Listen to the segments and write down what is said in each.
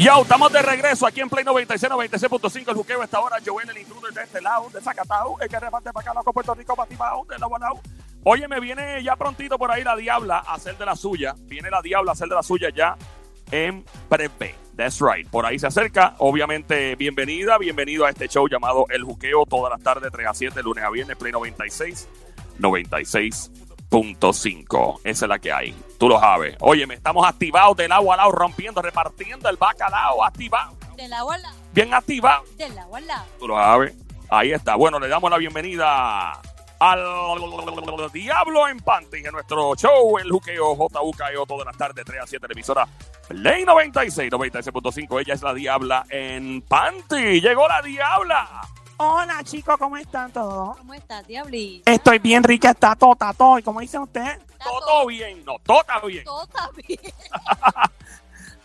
Yo, estamos de regreso aquí en Play 96, 96.5. El juqueo esta hora. Joel, el intruder de este lado, de Zacatau. El que reparte para acá, con Puerto Rico, para Tibao, de lado a lado. Oye, me viene ya prontito por ahí la Diabla a hacer de la suya. Viene la Diabla a hacer de la suya ya en Prepe. That's right. Por ahí se acerca. Obviamente, bienvenida, bienvenido a este show llamado El Juqueo. Todas las tardes, 3 a 7, lunes a viernes, Play 96, 96.5. Esa es la que hay. Tú lo sabes. Oye, me estamos activados del agua al lado, rompiendo, repartiendo el bacalao, activado. Del agua al lado. Bien activado. Del agua al lado. Tú lo sabes. Ahí está. Bueno, le damos la bienvenida al Diablo en Panty en nuestro show, el Juqueo JUKEO, todas las tardes, 3 a 7, televisora Ley 96, 96.5. Ella es la Diabla en Panty. Llegó la Diabla. Hola chicos, ¿cómo están todos? ¿Cómo estás, Diabli? Estoy bien rica, está tota, todo. ¿Y cómo dice usted? Todo bien, no, todo está bien. Todo está bien.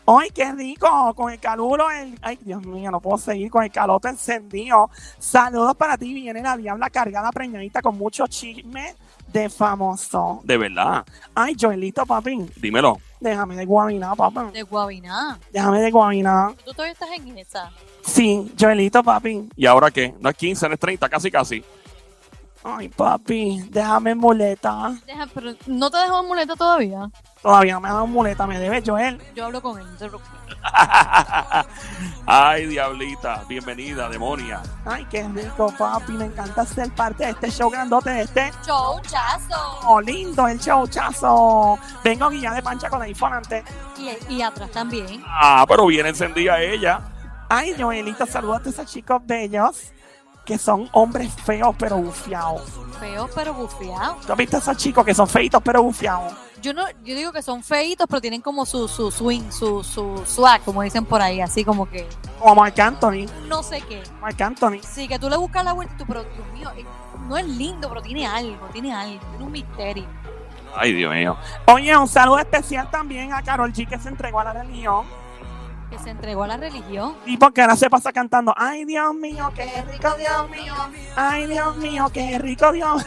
¡Ay, qué rico! Con el calor, el... ay Dios mío, no puedo seguir con el calote encendido. Saludos para ti, viene la diabla cargada, preñadita con mucho chisme de famoso. De verdad. Ay, Joelito, papi, Dímelo. déjame de guabiná, papá. De Guabiná. Déjame de guabiná. Tú todavía estás en esa. Sí, Joelito, papi. ¿Y ahora qué? No es 15, no es 30, casi, casi. Ay, papi, déjame en muleta. Deja, pero no te dejó muleta todavía. Todavía no me ha dado muleta, me debe Joel. Yo hablo con él. no te preocupes. Ay, Diablita, bienvenida, demonia. Ay, qué rico, papi. Me encanta ser parte de este show grandote, de este Showchazo. Oh, lindo el showchazo. Vengo guía de pancha con el iPhone antes. Y, y atrás también. Ah, pero bien encendida ella. Ay, Joelita, saludos a esos chicos bellos que son hombres feos pero bufiados. Feo, pero bufeado. ¿Tú has visto a esos chicos que son feitos pero bufiados? Yo no, yo digo que son feitos, pero tienen como su, su swing, su, su swag, como dicen por ahí, así como que Como Marc Anthony. no sé qué. Marc Anthony. Sí, que tú le buscas la vuelta y tú, pero Dios mío, eh, no es lindo, pero tiene algo, tiene algo, tiene un misterio. Ay, Dios mío. Oye, un saludo especial también a Carol G que se entregó a la religión. Que se entregó a la religión. Y porque ahora se pasa cantando, ay Dios mío, qué rico Dios mío, ay Dios mío, qué rico Dios.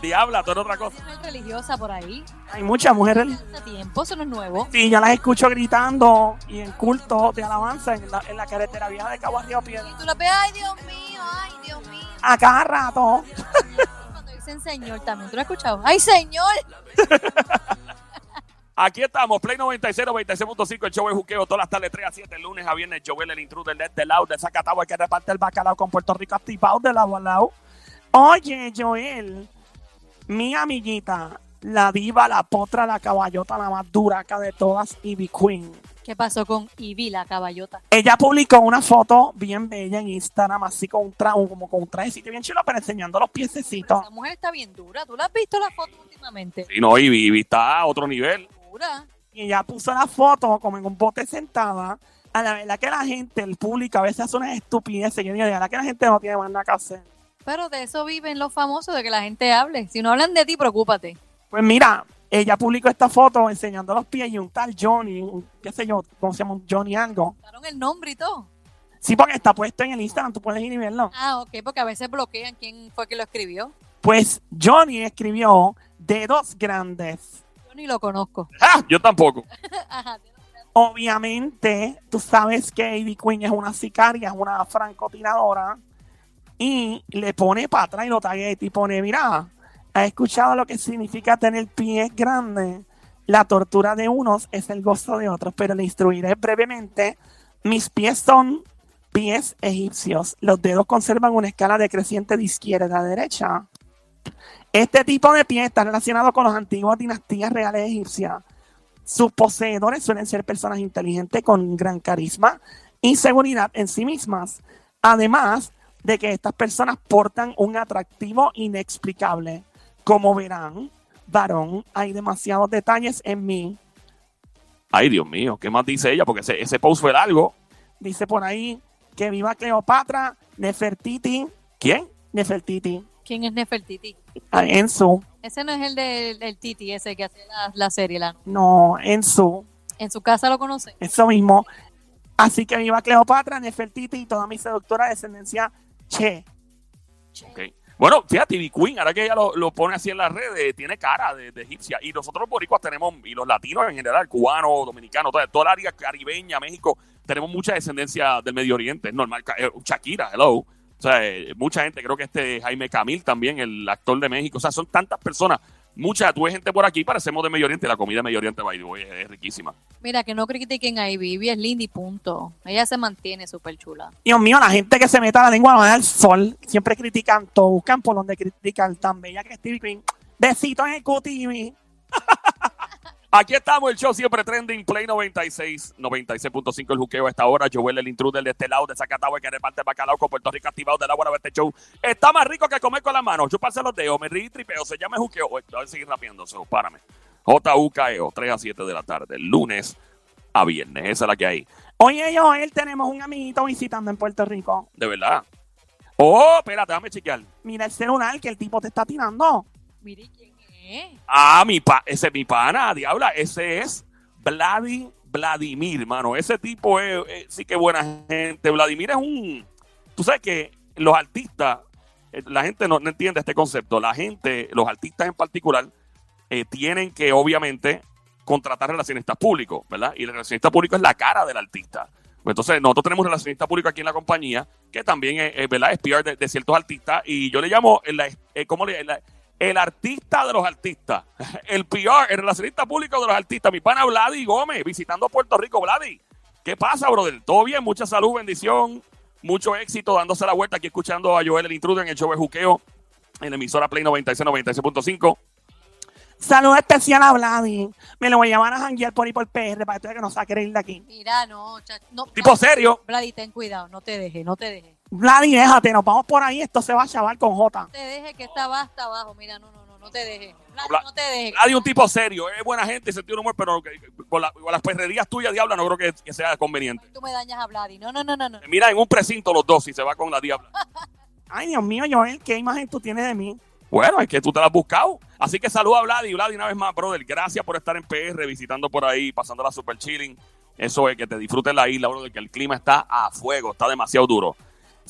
Diabla, eres otra cosa. Una religiosa por ahí. Hay muchas mujeres. Hace tiempo, eso no es nuevo. Sí, yo las escucho gritando y en culto de alabanza en la, en la carretera vieja de Cabo Río Piedra. Y tú la ves, ay Dios mío, ay Dios mío. A cada rato. Cuando dicen Señor también, ¿tú lo has escuchado? ¡Ay Señor! Aquí estamos, Play 96, 96.5, el show de juqueo, todas las tardes 3 a 7, lunes a viernes, Joel, el intruder de este lado, de Zacatau, el que reparte el bacalao con Puerto Rico activado de lado a lado. Oye, Joel, mi amiguita, la diva, la potra, la caballota, la más duraca de todas, Ivy Queen. ¿Qué pasó con Ivy, la caballota? Ella publicó una foto bien bella en Instagram, así con un traje, como con un trajecito bien chulo, pero enseñando los piececitos. Esa mujer está bien dura. ¿Tú la has visto la foto últimamente? Sí, no, Ivy, Ivy está a otro nivel. Y ella puso la foto como en un bote sentada. A la verdad que la gente, el público, a veces hace unas estupideces. Yo digo, la verdad que la gente no tiene más nada que hacer. Pero de eso viven los famosos, de que la gente hable. Si no hablan de ti, preocúpate. Pues mira, ella publicó esta foto enseñando los pies y un tal Johnny, un- qué sé yo, ¿cómo se llama? Un Johnny algo. Daron el nombre y todo. Sí, porque está puesto en el Instagram, tú puedes ir y verlo. Ah, ok, porque a veces bloquean quién fue que lo escribió. Pues Johnny escribió dedos grandes. Ni lo conozco. ¡Ah! Yo tampoco. Ajá. Obviamente, tú sabes que Ivy Queen es una sicaria, es una francotiradora. Y le pone para atrás y lo taguea y pone, mira, ¿has escuchado lo que significa tener pies grandes? La tortura de unos es el gozo de otros, pero le instruiré brevemente. Mis pies son pies egipcios. Los dedos conservan una escala decreciente de izquierda a derecha. Este tipo de pie está relacionado con las antiguas dinastías reales egipcias. Sus poseedores suelen ser personas inteligentes con gran carisma y seguridad en sí mismas. Además de que estas personas portan un atractivo inexplicable. Como verán, varón, hay demasiados detalles en mí. Ay, Dios mío, ¿qué más dice ella? Porque ese, ese post fue largo. Dice por ahí que viva Cleopatra, Nefertiti. ¿Quién? Nefertiti. ¿Quién es Nefertiti? Ah, Ensu. Ese no es el del, del Titi, ese que hace la, la serie. La, No, Ensu. en su casa lo conoce. Eso mismo. Así que viva Cleopatra, Nefertiti y toda mi seductora descendencia Che. Ok. Bueno, fíjate, Ivy Queen, ahora que ella lo, lo pone así en las redes, tiene cara de, de egipcia. Y nosotros los boricuas tenemos, y los latinos en general, cubanos, dominicanos, toda, toda la área caribeña, México, tenemos mucha descendencia del Medio Oriente. Es normal. Eh, Shakira, hello. O sea, eh, mucha gente, creo que este Jaime Camil también, el actor de México. O sea, son tantas personas. Mucha, tuve gente por aquí, parecemos de Medio Oriente. La comida de Medio Oriente, by the way, es, es riquísima. Mira, que no critiquen a Ivy. Es linda y punto. Ella se mantiene súper chula. Dios mío, la gente que se meta la lengua no da el sol. Siempre critican todo, buscan por donde critican. Tan bella que es Stevie Queen. Besitos en el QTV. Aquí estamos, el show siempre trending, Play 96, 96.5 el juqueo a esta hora. Joel, el intruder de este lado de Zacatau, el que reparte bacalao con Puerto Rico activado del agua de este show. Está más rico que comer con las manos. Chuparse los dedos, me río y tripeo. Se llama juqueo. Voy a seguir rapeando, so, párame. JUKEO, 3 E a 7 de la tarde, lunes a viernes. Esa es la que hay. Oye, Joel, tenemos un amiguito visitando en Puerto Rico. De verdad. Oh, espérate, déjame chequear. Mira el celular que el tipo te está tirando. Mire quién es. Ah, mi pa ese es mi pana, diabla. Ese es Vladi Vladimir, mano. Ese tipo es, es- sí que buena gente. Vladimir es un. Tú sabes que los artistas, eh, la gente no, no entiende este concepto. La gente, los artistas en particular, eh, tienen que obviamente contratar relacionistas públicos, ¿verdad? Y el relacionista público es la cara del artista. Pues entonces, nosotros tenemos un relacionista público aquí en la compañía que también es, ¿verdad? es de, ciertos artistas y yo le llamo eh, ¿cómo le- el artista de los artistas. El PR, el relacionista público de los artistas. Mi pana Vladi Gómez, visitando Puerto Rico. Vladi, ¿qué pasa, brother? ¿Todo bien? Mucha salud, bendición, mucho éxito, dándose la vuelta aquí escuchando a Joel el Intruder en el show de Juqueo, en la emisora Play 96, 96.5. Saludo especial a Vladi. Me lo voy a llevar a janguear por ahí por PR para que tú veas que no se va a querer ir de aquí. Mira, no, cha- no. Tipo serio. Vladi, ten cuidado, no te dejes, no te dejes. Vladi, déjate, nos vamos por ahí. Esto se va a chaval con J. No te dejes que está está abajo. Mira, no, no, no, no te dejes. Vladi, no te dejes. Vladi un tipo serio, es buena gente y sentido de humor, pero con, la- con las perrerías tuyas, diabla, no creo que, que sea conveniente. Tú me dañas a Vladi. No, no, no, no, no. Mira, en un precinto los dos, si se va con la diabla. Ay, Dios mío, Joel, ¿qué imagen tú tienes de mí? Bueno, es que tú te la has buscado. Así que saluda a Vladi. Vladi, una vez más, brother. Gracias por estar en PR, visitando por ahí, pasando la super chilling. Eso es, que te disfrutes la isla, brother, que el clima está a fuego, está demasiado duro.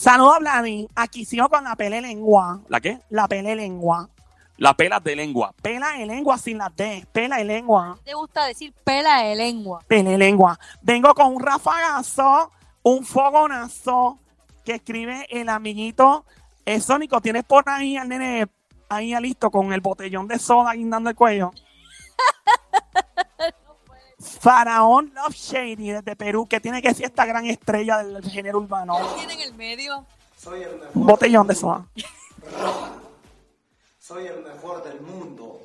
Saludo a Vladi. Aquí sigo con la pele lengua. ¿La qué? La pele lengua. La pelas de lengua. Pela de lengua sin la D. Pela de lengua. Te gusta decir pela de lengua. Pele lengua. Vengo con un rafagazo, un fogonazo que escribe el amiguito eh, Sónico. Tienes por ahí al nene ahí ya listo con el botellón de soda guindando el cuello. Faraón Love Shady desde Perú, que tiene que ser esta gran estrella del género urbano. Tiene en el medio. Soy el mejor. Botellón de soda. Soy el mejor del mundo.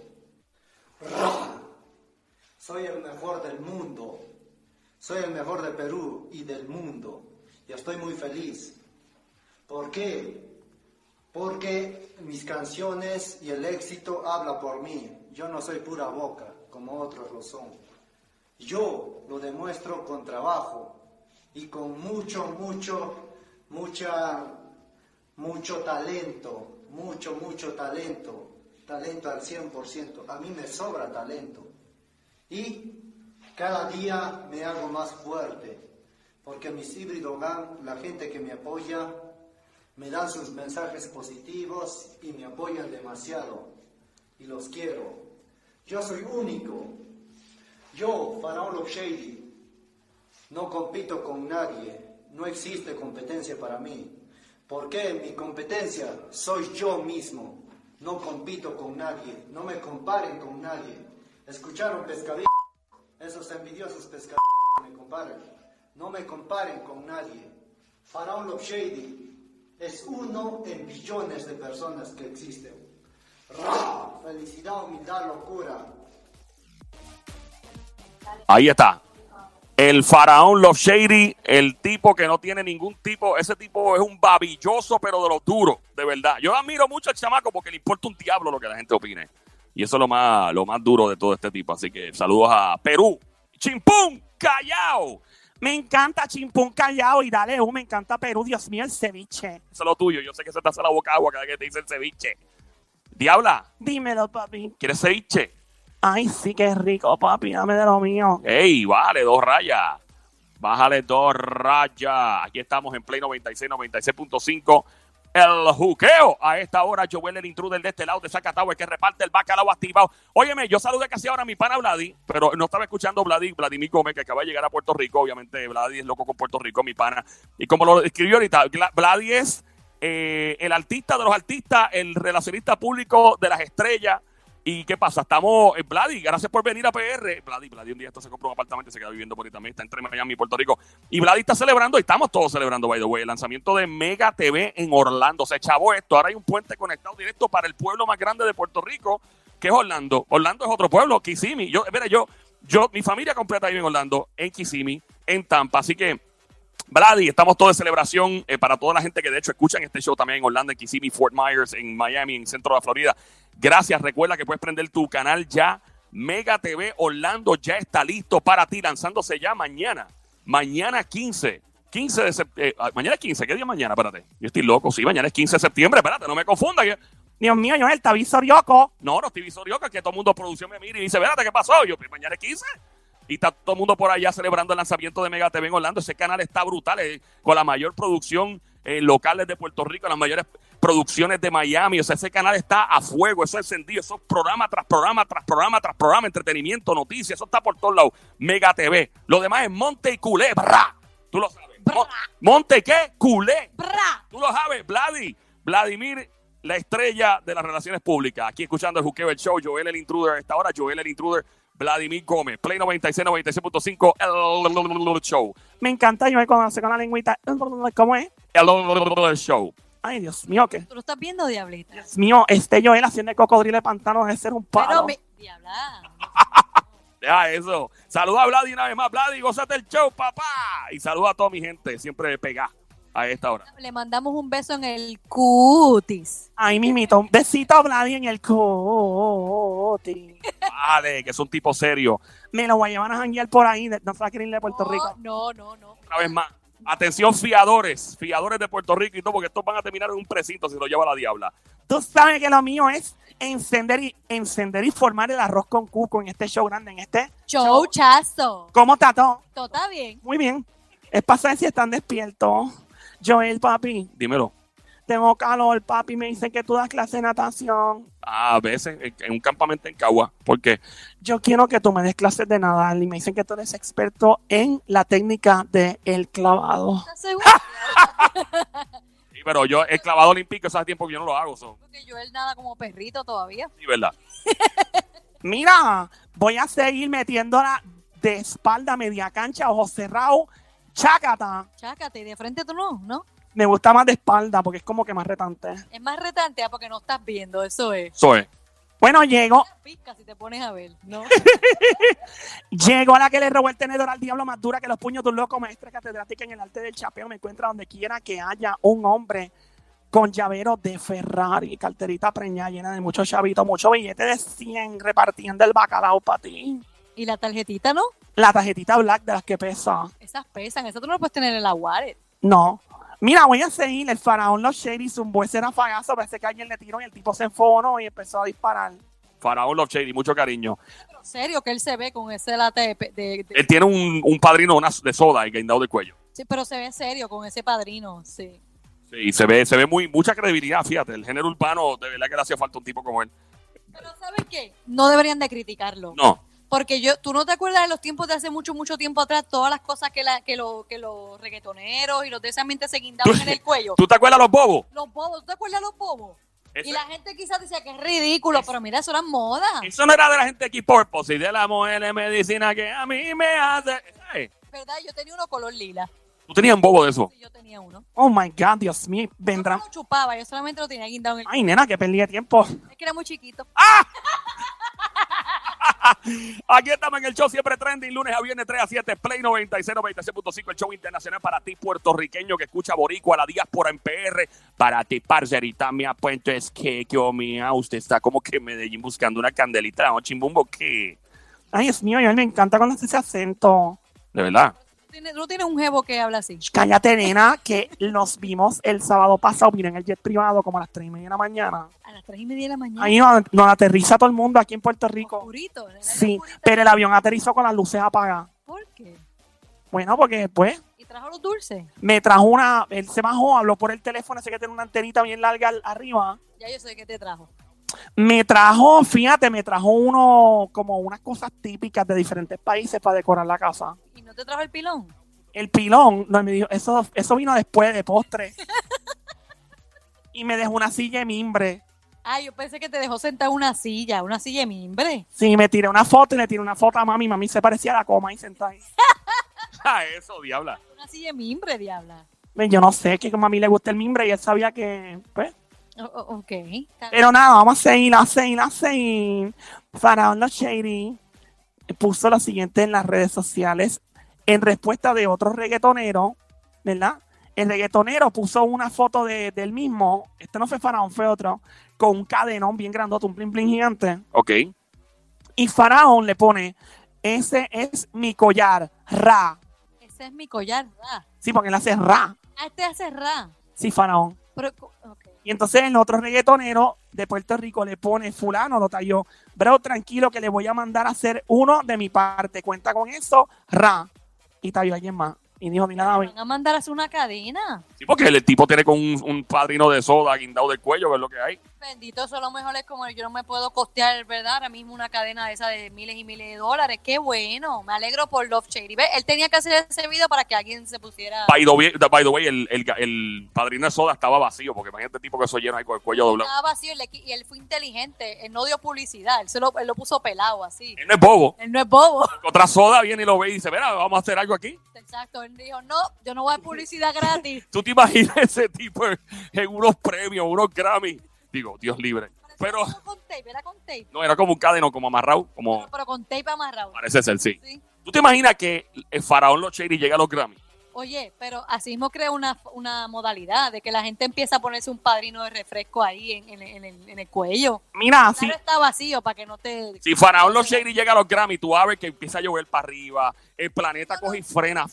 Roja. Soy el mejor del mundo. Soy el mejor de Perú y del mundo. Y estoy muy feliz. ¿Por qué? Porque mis canciones y el éxito habla por mí. Yo no soy pura boca, como otros lo son. Yo lo demuestro con trabajo y con mucho, mucho, mucha, mucho talento, mucho, mucho talento, talento al 100%. A mí me sobra talento. Y cada día me hago más fuerte, porque mis híbridos la gente que me apoya, me dan sus mensajes positivos y me apoyan demasiado. Y los quiero. Yo soy único. Yo, Faraón Shady, no compito con nadie. No existe competencia para mí. Porque mi competencia soy yo mismo. No compito con nadie. No me comparen con nadie. ¿Escucharon pescadillos? Esos envidiosos pescadillos me comparan. No me comparen con nadie. Faraón Love Shady es uno en billones de personas que existen. Ra, felicidad, humildad, locura. Ahí está. El faraón Love Shady, el tipo que no tiene ningún tipo, ese tipo es un babilloso, pero de los duros, de verdad. Yo admiro mucho al chamaco porque le importa un diablo lo que la gente opine. Y eso es lo más, lo más duro de todo este tipo. Así que saludos a Perú. Chimpún, Callao. Me encanta Chimpún Callao y dale un, me encanta Perú. Dios mío, el ceviche. Eso es lo tuyo. Yo sé que se te hace la boca agua cada vez que te dice el ceviche. Diabla, Dímelo, papi. ¿quieres ceviche? Ay, sí, qué rico, papi. Dame de lo mío. ¡Ey, vale! Dos rayas. Bájale dos rayas. Aquí estamos en Play 96, 96.5. el juqueo. A esta hora, Joel, el intruder de este lado de Zacatau, el que reparte el bacalao activado. Óyeme, yo saludé casi ahora a mi pana Vladi, pero no estaba escuchando Vladi, Vladimir Gómez, que acaba de llegar a Puerto Rico. Obviamente, Vladi es loco con Puerto Rico, mi pana. Y como lo escribió ahorita, Vladi es eh, el artista de los artistas, el relacionista público de las estrellas. ¿Y qué pasa? Estamos, eh, Vladi, gracias por venir a PR. Vladi, Vladi un día esto se compró un apartamento y se queda viviendo por ahí también. Está entre Miami y Puerto Rico. Y Vladi está celebrando, y estamos todos celebrando, by the way, el lanzamiento de Mega TV en Orlando. Se chavó esto. Ahora hay un puente conectado directo para el pueblo más grande de Puerto Rico, que es Orlando. Orlando es otro pueblo, Kissimmee. Yo, mira, yo, yo, mi familia completa vive en Orlando, en Kissimmee, en Tampa. Así que Brady, estamos todos de celebración eh, para toda la gente que de hecho escuchan este show también en Orlando, en Kissimmee, Fort Myers, en Miami, en centro de la Florida. Gracias, recuerda que puedes prender tu canal ya. Mega TV Orlando ya está listo para ti, lanzándose ya mañana. Mañana 15. 15 de septiembre. mañana es 15. ¿Qué día es mañana? Espérate. Yo estoy loco. Sí, mañana es 15 de septiembre. Espérate, no me confunda. Dios mío, Joel, está Visorioco. No, no estoy visorioca, que todo el mundo producción me mira y dice, espérate, ¿qué pasó? Yo, pues, mañana es 15. Y está todo el mundo por allá celebrando el lanzamiento de Mega TV en Orlando. Ese canal está brutal, eh, con la mayor producción eh, locales de Puerto Rico, las mayores producciones de Miami. O sea, ese canal está a fuego, eso es encendido, eso es programa tras programa, tras programa, tras programa, entretenimiento, noticias, eso está por todos lados. Mega TV. Lo demás es Monte y Culé, brá. Tú lo sabes. Mo- Monte, ¿qué? Culé. ¡Bra! Tú lo sabes, Vladi. Vladimir, la estrella de las relaciones públicas. Aquí escuchando el Juqueo el Show, Joel el Intruder. A esta hora, Joel el Intruder, Vladimir Gómez. Play 96, 96.5, el Show. Me encanta Joel cuando hace con la lengüita. ¿Cómo es? El Show. Ay, Dios mío, ¿qué? ¿Tú lo estás viendo, Diablita? Dios mío, este Joel haciendo el cocodrilo de pantano debe ser un Pero palo. mi... Diabla. Deja eso. Saluda a Vladi una vez más. Vladi, gozate el show, papá. Y saluda a toda mi gente, siempre pegá a esta hora. Le mandamos un beso en el cutis. Ay, mimito, un besito a Vladi en el cuti. Vale, que es un tipo serio. Me lo voy a llevar a janguear por ahí, de- ir de Puerto No, Rico. No, no, no. Una vez más. Atención, fiadores. Fiadores de Puerto Rico y todo, porque estos van a terminar en un precinto si lo lleva la diabla. Tú sabes que lo mío es encender y, encender y formar el arroz con cuco en este show grande, en este. Chouchazo. ¿Cómo está todo? Todo está bien. Muy bien. Es para saber si están despiertos. Joel, papi, Dímelo. Tengo calor, papi. Me dicen que tú das clase de natación. A veces en, en un campamento en Cagua. porque Yo quiero que tú me des clases de nadar y me dicen que tú eres experto en la técnica del el clavado. ¿Estás seguro? Sí, pero yo, el clavado olímpico, hace tiempo que yo no lo hago. So. Porque yo él nada como perrito todavía. Sí, ¿verdad? Mira, voy a seguir metiéndola de espalda, media cancha, ojos cerrados. Chácata. Chácate, de frente tú no, ¿no? Me gusta más de espalda porque es como que más retante. Es más retante ah, porque no estás viendo, eso es. Eso es. Bueno, llego, Pica si te pones a ver, ¿no? llego a la que le robó el tenedor al diablo más dura que los puños de un loco, maestra catedrática en el arte del chapeo. Me encuentra donde quiera que haya un hombre con llavero de Ferrari, carterita preñada llena de muchos chavitos, mucho billete de 100 repartiendo el bacalao para ti. Y la tarjetita, ¿no? La tarjetita black de las que pesa. Esas pesan, esas tú no las puedes tener en la wallet. No. Mira, voy a seguir. El faraón Los Shady zumbó ese rafagazo. Parece que alguien le tiró y el tipo se enfonó y empezó a disparar. Faraón Love Shady, mucho cariño. Pero serio que él se ve con ese late de... de- de- Él tiene un, un padrino una, de soda y guindado del cuello. sí, pero se ve serio con ese padrino, sí. Sí, se ve, se ve muy, mucha credibilidad, fíjate. El género urbano, de verdad que le hacía falta un tipo como él. Pero ¿sabes qué? No deberían de criticarlo. No. Porque yo, tú no te acuerdas de los tiempos de hace mucho, mucho tiempo atrás, todas las cosas que, la, que, lo, que los reggaetoneros y los de esa mente se guindaban en el cuello. ¿Tú te acuerdas de los bobos? Los bobos, ¿tú te acuerdas de los bobos? Ese- Y la gente quizás decía que es ridículo, pero mira, eso era moda. Eso no era de la gente aquí Purpose y de la mujer de medicina que a mí me hace. ¿Sabes? ¿Verdad? Yo tenía uno color lila. Tú tenías un bobo de eso. Sí, yo tenía uno. Oh my God, Dios mío. Yo Vendrán. no lo chupaba, yo solamente lo tenía guindado en el Ay, nena, que perdí de tiempo. Es que era muy chiquito. Aquí estamos en el show siempre trending, lunes a viernes 3 a 7, Play 96, 96.5, el show internacional para ti puertorriqueño que escucha boricua, la diáspora en PR, para ti parcerita mía, pues entonces que yo mía, usted está como que en Medellín buscando una candelita, ¿no, chimbumbo? ¿Qué? Ay, Dios mío, a mí me encanta cuando hace ese acento. De verdad. ¿Tú tienes, tú tienes un jevo que habla así. Cállate, nena, que nos vimos el sábado pasado, miren, en el jet privado como a las 3 y media de la mañana. A las tres y media de la mañana. Ahí nos, nos aterriza todo el mundo aquí en Puerto Rico. Oscurito, Sí, pero el avión aterrizó con las luces apagadas. ¿Por qué? Bueno, porque después, Y trajo los dulces? Me trajo una, él se bajó, habló por el teléfono, ese que tiene una antenita bien larga arriba. Ya yo sé qué te trajo. Me trajo, fíjate, me trajo uno, como unas cosas típicas de diferentes países para decorar la casa. ¿Y no te trajo el pilón? El pilón, no, me dijo, eso, eso vino después de postre. y me dejó una silla de mimbre. Ah, yo pensé que te dejó sentar en una silla, una silla de mimbre. Sí, me tiré una foto y le tiré una foto a mami. Mami se parecía a la coma y sentada ahí. Ah, eso, diabla. Una silla de mimbre, diabla. Ven, Yo no sé, que a mami le gusta el mimbre y él sabía que, pues. O- o- ok. Está- Pero nada, vamos a seguir, a seguir, a seguir. Faraón Los Shady puso lo siguiente en las redes sociales en respuesta de otro reggaetonero, ¿verdad? El reggaetonero puso una foto de, del mismo, este no fue Faraón, fue otro, con un cadenón bien grandote, un bling bling gigante. Ok. Y Faraón le pone, ese es mi collar, ra. Ese es mi collar, ra. Sí, porque él hace ra. Ah, este hace ra. Sí, Faraón. Pero, co- ok. Y entonces el otro reggaetonero de Puerto Rico le pone, fulano, lo talló, bro, tranquilo que le voy a mandar a hacer uno de mi parte, cuenta con eso, ra. Y talló a alguien más. Y dijo, ni nada, Van a mandar a hacer una cadena. Sí, porque el, el tipo tiene con un, un padrino de soda guindado del cuello, que es lo que hay. Bendito, eso a lo mejor es como yo no me puedo costear, ¿verdad? Ahora mismo una cadena de esa de miles y miles de dólares. Qué bueno. Me alegro por Love Shady. ¿Ves? Él tenía que hacer ese video para que alguien se pusiera. By the way, by the way, el, el, el padrino de soda estaba vacío, porque imagínate el tipo que eso lleno ahí con el cuello doblado. Estaba vacío y, él fue inteligente. Él no dio publicidad. Él, se lo, él lo puso pelado así. Él no es bobo. Él no es bobo. Otra soda viene y lo ve y dice, mira, vamos a hacer algo aquí. Exacto. Él dijo, no, yo no voy a publicidad gratis. ¿Tú te imaginas ese tipo en, unos premios, unos Grammy? Digo, Dios libre. Pero con tape, era con tape. no, era como un cadeno, como amarrado, como Pero con tape amarrado. parece ser, sí. Sí. ¿Tú te imaginas que el faraón Los Shady llega a los Grammy? Oye, pero así mismo crea una, una modalidad de que la gente empieza a ponerse un padrino de refresco ahí en, en- en el, en el cuello. Mira, Claro está vacío para que no te... Si Faraón Los Shady llega a los Grammy, tú ver que empieza a llover para arriba, el planeta coge y frena,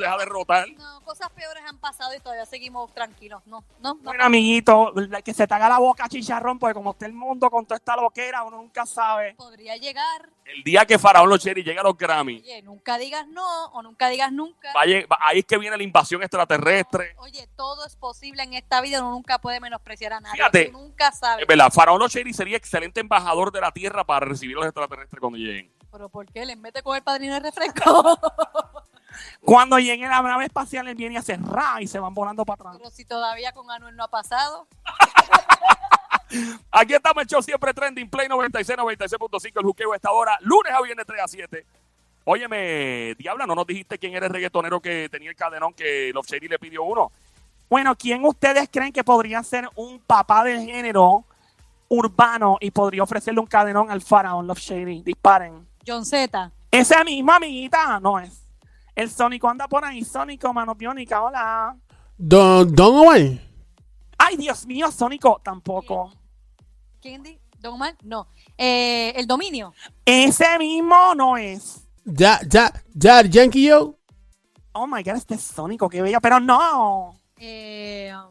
deja de rotar. No, cosas peores han pasado y todavía seguimos tranquilos. No, no, no. bueno, amiguito, que se te haga la boca chicharrón, porque como está el mundo con toda esta loquera, uno nunca sabe. Podría llegar. El día que Faraón Los Shady llega a los Grammy, Oye, nunca digas no o nunca digas nunca. va a ahí es que viene la invasión extraterrestre. Oye, todo es posible en esta vida. Uno nunca puede menospreciar a nadie. Fíjate. Tú nunca sabes. Es verdad, Faraón Shady sería excelente embajador de la Tierra para recibir a los extraterrestres cuando lleguen. Pero ¿por qué? ¿Les mete con el padrino de refresco? Cuando llegue la nave espacial, él viene hace ra y se van volando para atrás. Pero si todavía con Anuel no ha pasado. Aquí estamos el show siempre trending, Play 96, 96.5, el juqueo a esta hora, lunes a viernes 3 a 7. Óyeme, Diabla, ¿no nos dijiste quién era el reggaetonero que tenía el cadenón que Love Shady le pidió uno? Bueno, ¿quién ustedes creen que podría ser un papá del género urbano y podría ofrecerle un cadenón al faraón Love Shady? Disparen. John Z. Ese mismo, amiguita, no es. El Sónico anda por ahí. Sónico, mano biónica, hola. Don, Don Omar. Ay, Dios mío, Sónico, tampoco. ¿Quién di? ¿Don Omar? No. Eh, el dominio. Ese mismo no es. Ya, ya, ya, Yankee Yo. Oh my god, este es Sónico, qué bella, pero no. Eh, um,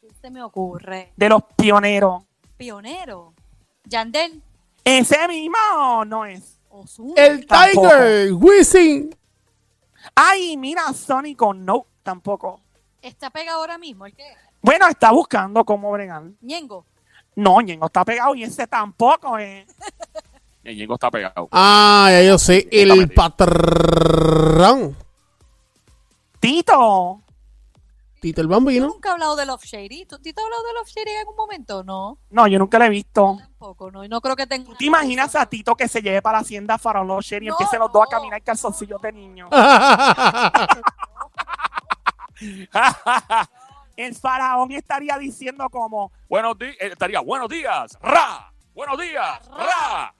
¿Qué se me ocurre? De los pioneros. Pionero. Yandel. Ese mismo no es. Ozuna. El Tampoco. Tiger. Wisin. Ay, mira, Sónico, no, tampoco. ¿Está pegado ahora mismo? ¿El qué? Bueno, está buscando cómo bregar. Ñengo. No, Ñengo está pegado y ese tampoco es. El Ñengo está pegado. Ah, ya yo sé. Está El metido. patrón. Tito. Tito el Yo Bambino. nunca he hablado de Love Shady. ¿Tú, ¿Tito ha hablado de Love Shady en algún momento? No, No, yo nunca lo he visto. tampoco. No, y no creo que tenga. ¿Tú te imaginas a Tito que se lleve para la hacienda Faraón Los Shady y No, empiecen los dos a caminar calzoncillos de niño? El faraón estaría diciendo como, Buenos días, estaría, buenos días, ra, buenos días, ra.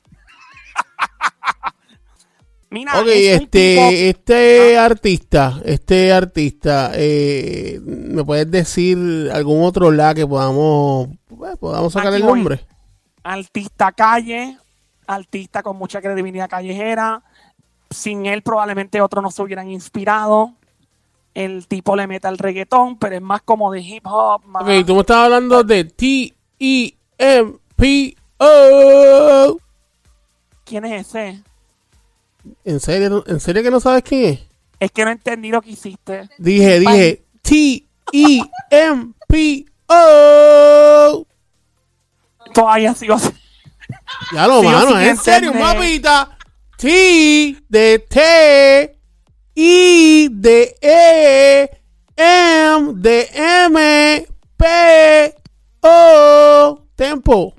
mira, ok, es este, este artista, este artista, eh, ¿me puedes decir algún otro la que podamos, pues, podamos sacar Aquí el voy. nombre? artista calle, artista con mucha credibilidad callejera. Sin él probablemente otros no se hubieran inspirado. El tipo le mete al reggaetón, pero es más como de hip hop. más- Ok, tú me estás hablando de T-E-M-P-O. ¿Quién es ese? ¿En serio, ¿En serio que no sabes quién es? Es que no entendí lo que hiciste. Dije, dije T-E-M-P-O. Todavía sigo así. Ya lo, Sigo mano, en serio, papita. T de T, I de E, M de M, P, O. Tempo.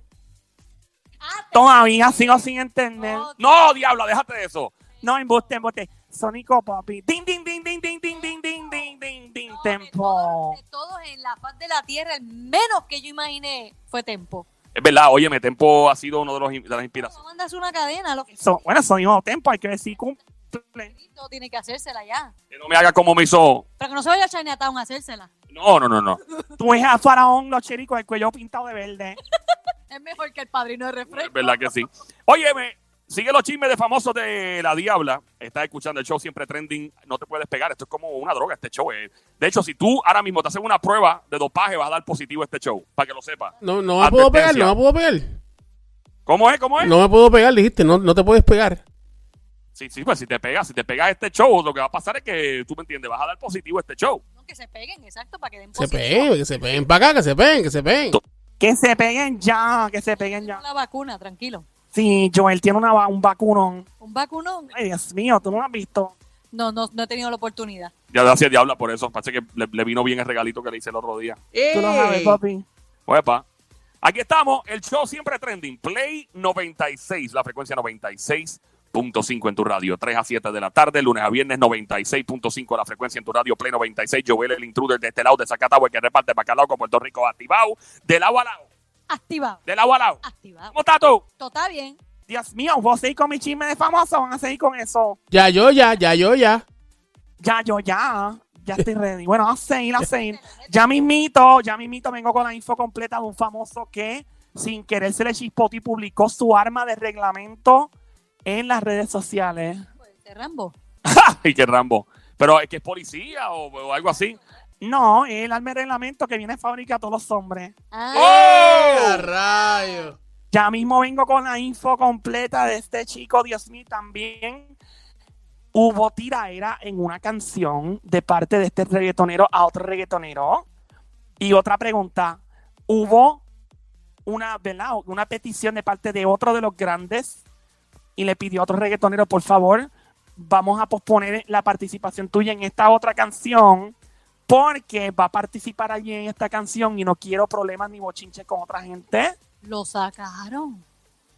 Todavía sigo sin entender. No, diabla, déjate de eso. No, embuste, embuste. Sónico, papi. Ding, ding, ding, ding, ding, ding, ding, ding, ding, ding, ding, tempo. todos, de todos en la faz de la tierra, el menos que yo imaginé fue Tempo. Es verdad, óyeme, Tempo ha sido uno de, los, de las inspiraciones. No mandas una cadena, lo que So- bueno, sonido tempo, hay que decir cumple. tiene que hacérsela ya. Que no me haga como me hizo. Pero que no se vaya a Chinatown a hacérsela. No, no, no, no. Tú ves a Faraón, los chericos, el cuello pintado de verde. Es mejor que el padrino de refresco. Es verdad que sí. Óyeme, sigue los chismes de famosos de la Diabla. Estás escuchando el show siempre trending. No te puedes pegar. Esto es como una droga, este show. eh. De hecho, si tú ahora mismo te haces una prueba de dopaje, vas a dar positivo a este show. Para que lo sepas. No, no me puedo pegar, no me puedo pegar. ¿Cómo es? ¿Cómo es? No me puedo pegar, dijiste, no, no te puedes pegar. Sí, sí, pues si te pegas, si te pegas este show, lo que va a pasar es que, tú me entiendes, vas a dar positivo a este show. No, que se peguen, exacto, para que den Se positivo. peguen, que se peguen para acá, que se peguen, que se peguen. Que se peguen ya, que se peguen ya. La vacuna, tranquilo. Sí, Joel tiene una, un vacunón. Un vacunón. Ay, Dios mío, tú no lo has visto. No, no, no he tenido la oportunidad. Ya gracias Diabla por eso. Parece que le, le vino bien el regalito que le hice el otro día. Tú lo sabes, papi. Oepa. Aquí estamos, el show siempre trending. Play 96, la frecuencia 96.5 en tu radio. 3 a 7 de la tarde, lunes a viernes 96.5 la frecuencia en tu radio. Play 96, Joel el intruder de este lado de Zacatau, el que reparte bacalao con Puerto Rico activado. De lado a lado, Activado. de lado a lado. Activado. ¿Cómo estás tú? Todo está bien. Dios mío, ¿vos seguir con mi chisme de famoso? ¿Van a seguir con eso? Ya yo, ya, ya yo, ya. Ya, yo ya. Ya estoy ready. Bueno, a seguir, a seguir. Ya mismito, ya mismito vengo con la info completa de un famoso que sin querer se le chispotó y publicó su arma de reglamento en las redes sociales. Pues, de Rambo. Ay, qué Rambo. Pero es que es policía o, o algo así. No, el arma de reglamento que viene de fábrica a todos los hombres. Ah, ¡Oh! rayo! Ya mismo vengo con la info completa de este chico, Dios mío, también hubo tiraera en una canción de parte de este reggaetonero a otro reggaetonero. Y otra pregunta, hubo una, ¿verdad? una petición de parte de otro de los grandes y le pidió a otro reggaetonero, por favor, vamos a posponer la participación tuya en esta otra canción porque va a participar allí en esta canción y no quiero problemas ni bochinches con otra gente. lo sacaron.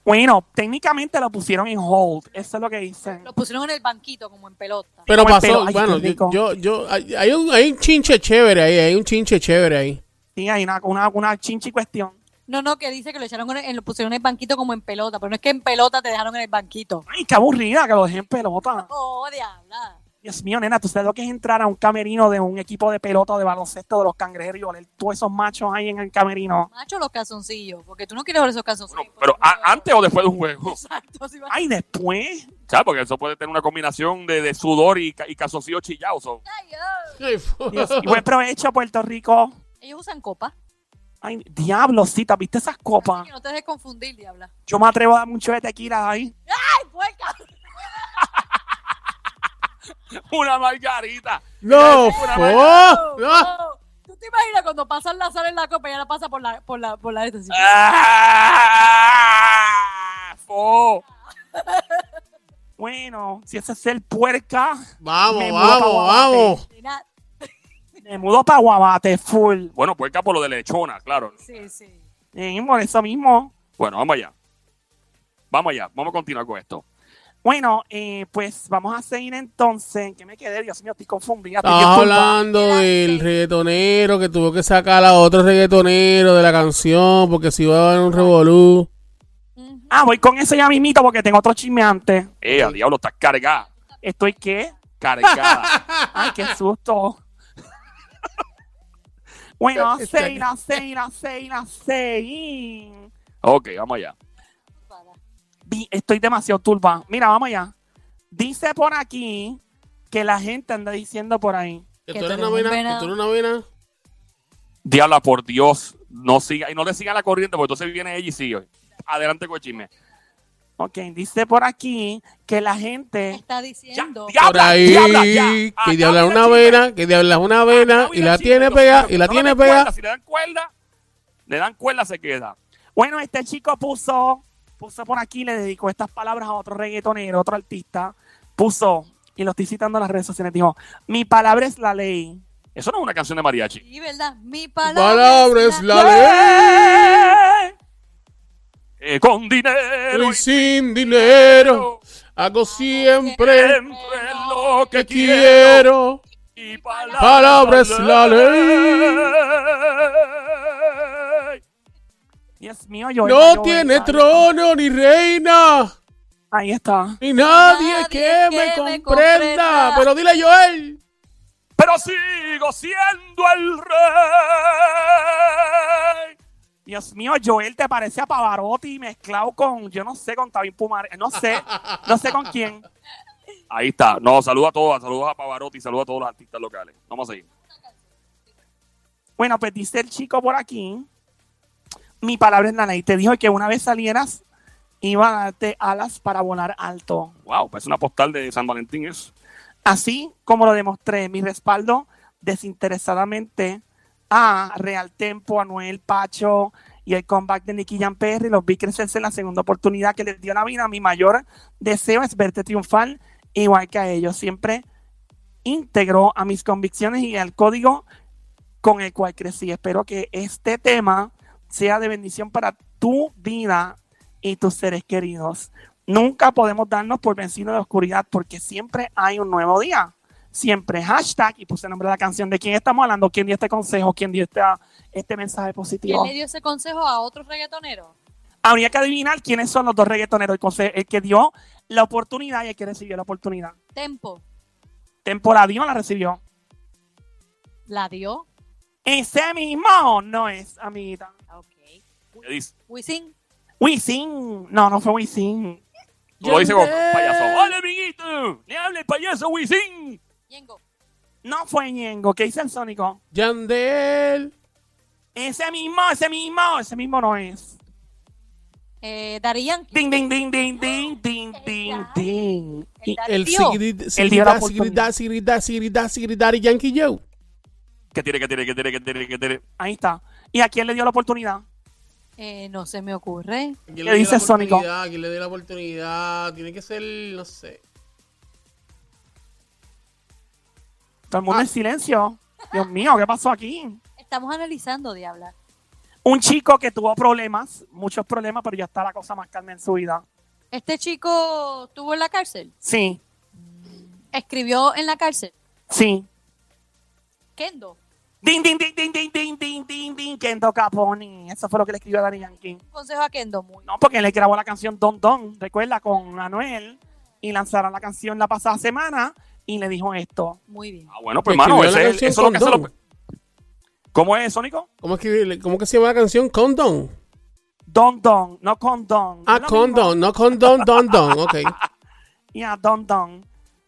Bueno, técnicamente lo pusieron en hold. Eso es lo que dicen. Lo pusieron en el banquito, como en pelota. Pero pasó, ay, bueno, rico. yo, yo, hay, hay un, hay un chinche chévere ahí, hay un chinche chévere ahí. Sí, hay una, una, una chinchi cuestión. No, no, que dice que lo echaron en, en- lo pusieron en el banquito como en pelota, pero no es que en pelota te dejaron en el banquito. Ay, qué aburrida que lo dejen pelota. Oh, diabla. Dios mío, nena, tú sabes lo que es entrar a un camerino de un equipo de pelota o de baloncesto de los cangrejeros y oler todos esos machos ahí en el camerino. Macho los calzoncillos, porque tú no quieres ver esos calzoncillos. Bueno, pero a- antes o después de un juego. Exacto, sí, va- Ay, después. ¿Sabes? Porque eso puede tener una combinación de, de sudor y, y calzoncillo chillado. so. Ay, oh. Ay, fu- Dios, y buen provecho, Puerto Rico. Ellos usan copa. Ay, diablo, cita, ¿viste esas copas? No te dejes confundir, diabla. Yo me atrevo a dar mucho de tequila ahí. ¡Ay, puerca! Una margarita. No, Una no. ¿Tú te imaginas cuando pasan la sal en la copa y ella la pasa por la, por la, por la esta, así? ¡Ah! Fo. Bueno, si ese es el puerca, Vamos, vamos, vamos. Me mudo para Guabate, full. Bueno, puerca por lo de lechona, claro. Sí, sí. Por eso mismo. Bueno, vamos allá. Vamos allá. Vamos a continuar con esto. Bueno, eh, pues vamos a seguir entonces. ¿Qué me quedé? Dios mío, estoy confundida. estoy Estaba hablando del reggaetonero que tuvo que sacar a otro reggaetonero de la canción porque si iba a haber un revolú. Ah, voy con eso ya mismito porque tengo otro chisme antes. Eh, diablo, estás cargada. ¿Estoy qué? Cargada. Ay, qué susto. Bueno, seis, a seis, a seis, a seis. ok, vamos allá. Vi- Estoy demasiado turba. Mira, vamos allá. Dice por aquí que la gente anda diciendo por ahí. Que tú eres una un vena, que tú eres una vena. Diabla, por Dios, no siga, y no le siga la corriente, porque entonces viene ella y sigue. Adelante con el chisme. Ok, dice por aquí que la gente... Está Ya, diciendo. diabla, Por ahí, diabla, ya. que diabla viene una vena, que diabla una vena Acá y la tiene los pega, chicos, y la tiene den pega. cuerda, Si le dan cuerda, le dan cuerda, se queda. Bueno, este chico puso, puso por aquí, le dedicó estas palabras a otro reggaetonero, otro artista. Puso, y lo estoy citando en las redes sociales, dijo, mi palabra es la ley. Eso no es una canción de mariachi. Sí, ¿verdad? Mi palabra, Palabra es la ley. Eh, con dinero Y sin dinero hago siempre siempre lo que que quiero. quiero. Y palabra, Palabra es la ley. Dios mío, yo No tiene trono ni reina, Ahí está. ni nadie, Nadie que, me que me comprenda. comprenda. Pero dile Joel. Pero sigo siendo el rey. Dios mío, Joel te parece a Pavarotti mezclado con, yo no sé, con Tabín Pumar, no sé, no sé con quién. Ahí está. No, saludos a todos. Saludos a Pavarotti. Saludos a todos los artistas locales. Vamos a seguir. Bueno, pues dice el chico por aquí, mi palabra es la ley. Te dijo que una vez salieras, iba a darte alas para volar alto. Wow, parece una postal de San Valentín eso. Así como lo demostré, mi respaldo desinteresadamente a Real Tempo, a Noel Pacho y el comeback de Nicky Jam Perry, los vi crecerse en la segunda oportunidad que les dio la vida. Mi mayor deseo es verte triunfar igual que a ellos. Siempre íntegro a mis convicciones y al código con el cual crecí. Espero que este tema sea de bendición para tu vida y tus seres queridos. Nunca podemos darnos por vencidos de la oscuridad porque siempre hay un nuevo día. Siempre hashtag y puse el nombre de la canción de quién estamos hablando, quién dio este consejo, quién dio este, este mensaje ¿Quién positivo. le dio ese consejo a otro reggaetonero? Habría que adivinar quiénes son los dos reggaetoneros, el, el que dio la oportunidad y el que recibió la oportunidad. Tempo. Temporada dio o la recibió. ¿La dio? Ese mismo no es, amiguita. Ok. ¿Qué dice? Wisin. Wisin. No, no fue Wisin. Lo como Yandel. payaso. ¡Hola, amiguito! ¡Le habla el payaso Wisin! Yengo. No fue Ñengo. ¿Qué dice el Sónico? Yandel. Ese mismo, ese mismo, ese mismo no es. Eh, Daddy Yankee. Ding, ding, ding, ding, ding, ding, ding, ding. Daddy El dio. sigrid, sigridad, sigridad, sigridad y Yankee Joe. ¿Qué tiene, qué tiene, qué tiene, qué tiene, qué tiene? Ahí está. ¿Y a quién le dio la oportunidad? Eh, no se me ocurre. ¿Quién ¿Qué le dio dice la Sónico? oportunidad? ¿Quién le dio la oportunidad? Tiene que ser, no sé. Todo el mundo Ah. en silencio. Dios mío, ¿qué pasó aquí? Estamos analizando, Diabla. Un chico que tuvo problemas, muchos problemas, pero ya está la cosa más calma en su vida. Este chico estuvo en la cárcel. Sí, Escribió en la cárcel. sí. Kendo. Ding, ding, ding, ding, ding, ding, ding, ding, ding, Kendo Caponi. Eso fue lo que le escribió a Danny Yankee. Consejo a Kendo. Muy. No, porque él le grabó la canción Don Don, recuerda, con Anuel. Y lanzaron la canción la pasada semana y le dijo esto. Muy bien. Ah, bueno, pues, Que hermano, eso es lo que hace. Don. ¿Cómo es, Sónico? ¿Cómo, escribirle- ¿Cómo que se llama la canción? Condon. Don Don, no con Don. Ah, Es. Condon, no Condon, Don Don. Ok. Ya, Don Don.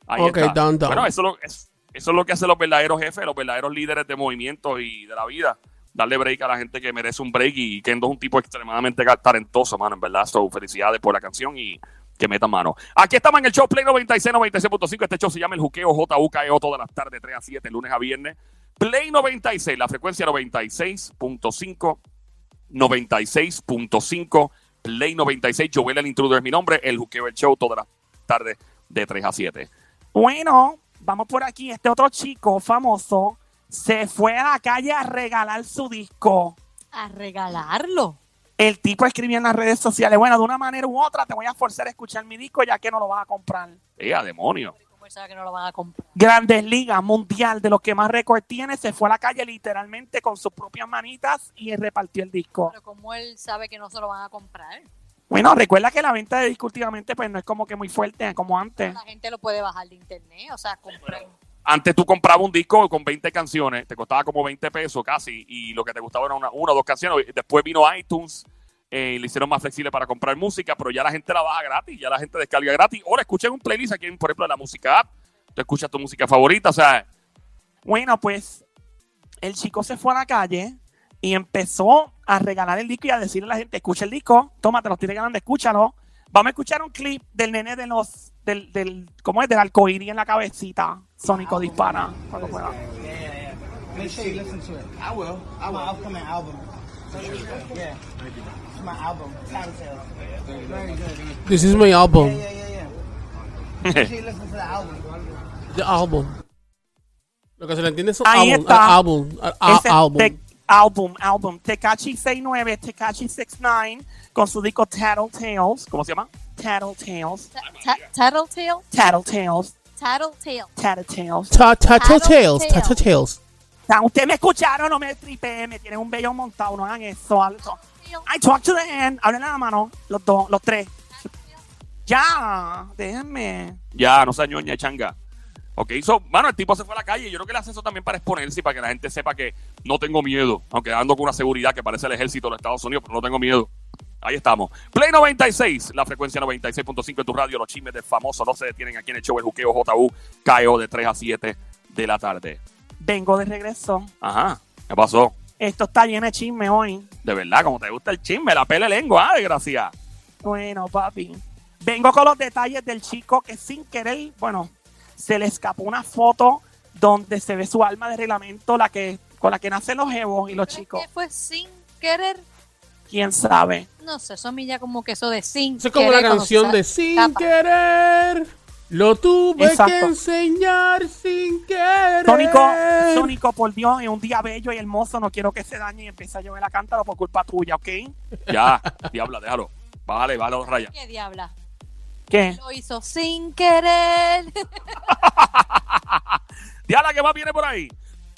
Ahí Ok, está. down, down. Bueno, eso, es lo- es- eso es lo que hacen los verdaderos jefes, los verdaderos líderes de movimientos y de la vida. Darle break a la gente que merece un break y Kendo es un tipo extremadamente talentoso, mano, en verdad. So, felicidades por la canción y que metan mano. Aquí estamos en el show Play 96, 96.5. Este show se llama El Juqueo JUKEO todas las tardes, 3 a 7, lunes a viernes. Play 96, la frecuencia 96.5, 96.5, Play 96. Joel el Intruder es mi nombre. El Juqueo el show todas las tardes de 3 a 7. Bueno, vamos por aquí. Este otro chico famoso se fue a la calle a regalar su disco. A regalarlo. El tipo escribió en las redes sociales, bueno, de una manera u otra te voy a forzar a escuchar mi disco ya que no lo vas a comprar. ¡Eh, a demonio! ¿Cómo él sabe que no lo van a comprar? Grandes Ligas Mundial, de los que más récord tiene, se fue a la calle literalmente con sus propias manitas y repartió el disco. Pero como él sabe que no se lo van a comprar. Bueno, recuerda que la venta de disco últimamente pues no es como que muy fuerte como antes. La gente lo puede bajar de internet. O sea, comprar. Antes tú comprabas un disco con 20 canciones, te costaba como 20 pesos casi, y lo que te gustaba era una, una o dos canciones. Después vino iTunes, eh, le hicieron más flexible para comprar música, pero ya la gente la baja gratis, ya la gente descarga gratis. Ahora escuchen un playlist aquí, por ejemplo, en la música app. Tú escuchas tu música favorita, o sea, Bueno, pues el chico se fue a la calle y empezó a regalar el disco y a decirle a la gente, escucha el disco, toma, te lo estoy regalando, escúchalo. Vamos a escuchar un clip del nene de los. Del, del, ¿Cómo es? Del arcoíris en la cabecita. Sónico dispara. Cuando pueda. Yeah, yeah, yeah. Make sure you listen to it. I will. I will. My upcoming album. Yeah. It's my album. Tattletale. Very good. This is my album. Yeah, yeah, yeah, yeah. Make sure you listen to the album. The album. Lo que se le entiende es Ahí álbum, está. a- álbum, a- a- Ese álbum. te- álbum, álbum. Tekachi 69, Tekachi 69, con su disco Tattletales. ¿Cómo se llama? Tattletales. Ta- ta- Tattletale. Tattletales. Tattletale. Tattletales. Ta- ta- Tattletale. Tattletales, Tattletales. Ustedes me escucharon, no me tripé, me tienen un bello montado, no hagan eso. alto. I talk to the hand, hablen a la mano, los dos, los tres. Ya, déjenme. Ya, no se ñoña changa. Ok, so, bueno, el tipo se fue a la calle. Yo creo que le hace eso también para exponerse y para que la gente sepa que no tengo miedo. Aunque ando con una seguridad que parece el ejército de los Estados Unidos, pero no tengo miedo. Ahí estamos. Play 96, la frecuencia 96.5 de tu radio. Los chismes de famoso no se detienen aquí en el show El Juqueo JU, KO de 3 a 7 de la tarde. Vengo de regreso. Ajá, ¿qué pasó? Esto está lleno de chisme hoy. De verdad, como te gusta el chisme, la pele lengua, ah, desgracia. Bueno, papi. Vengo con los detalles del chico que sin querer, bueno, se le escapó una foto donde se ve su alma de reglamento, la que con la que nacen los jevos y los chicos. que fue sin querer. ¿Quién sabe? No sé, eso a mí ya como que eso de sin Eso es como la canción de Sin querer. Lo tuve Exacto. que enseñar sin querer. Sónico, Sónico, por Dios, es un día bello y hermoso. No quiero que se dañe y empiece a llover la cántaro por culpa tuya, ¿ok? Ya, diabla, déjalo. Bájale los rayas. ¿Qué diabla? ¿Qué? Lo hizo sin querer. Diabla, ¿qué más viene por ahí?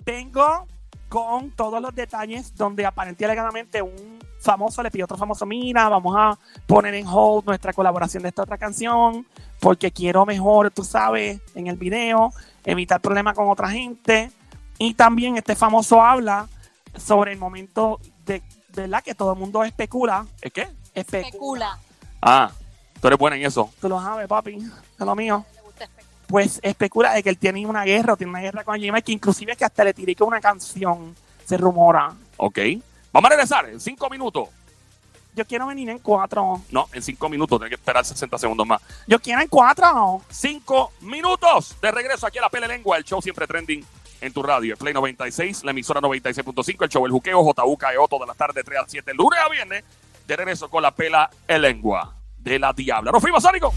Vengo con todos los detalles donde aparentemente un famoso le pidió a otro famoso, mira, vamos a poner en hold nuestra colaboración de esta otra canción porque quiero mejor, tú sabes, en el video, evitar problemas con otra gente. Y también este famoso habla sobre el momento de, ¿verdad? Que todo el mundo especula. ¿Es qué? Especula. Especula. Ah, tú eres buena en eso. Tú lo sabes, papi, es lo mío. Pues especula de que él tiene una guerra, o tiene una guerra con Jimmy, que inclusive que hasta le tiré con una canción, se rumora. Ok. Vamos a regresar en cinco minutos. Yo quiero venir en cuatro. No, en cinco minutos. Tienes que esperar 60 segundos más. Yo quiero en cuatro. Cinco minutos de regreso aquí a la Pele Lengua, el show siempre trending en tu radio. El Play 96, la emisora 96.5, el show El Juqueo, JUKEO, todas las tardes 3 a 7, lunes a viernes. De regreso con la Pela en Lengua de la Diabla. ¡Nos fuimos, Sónico!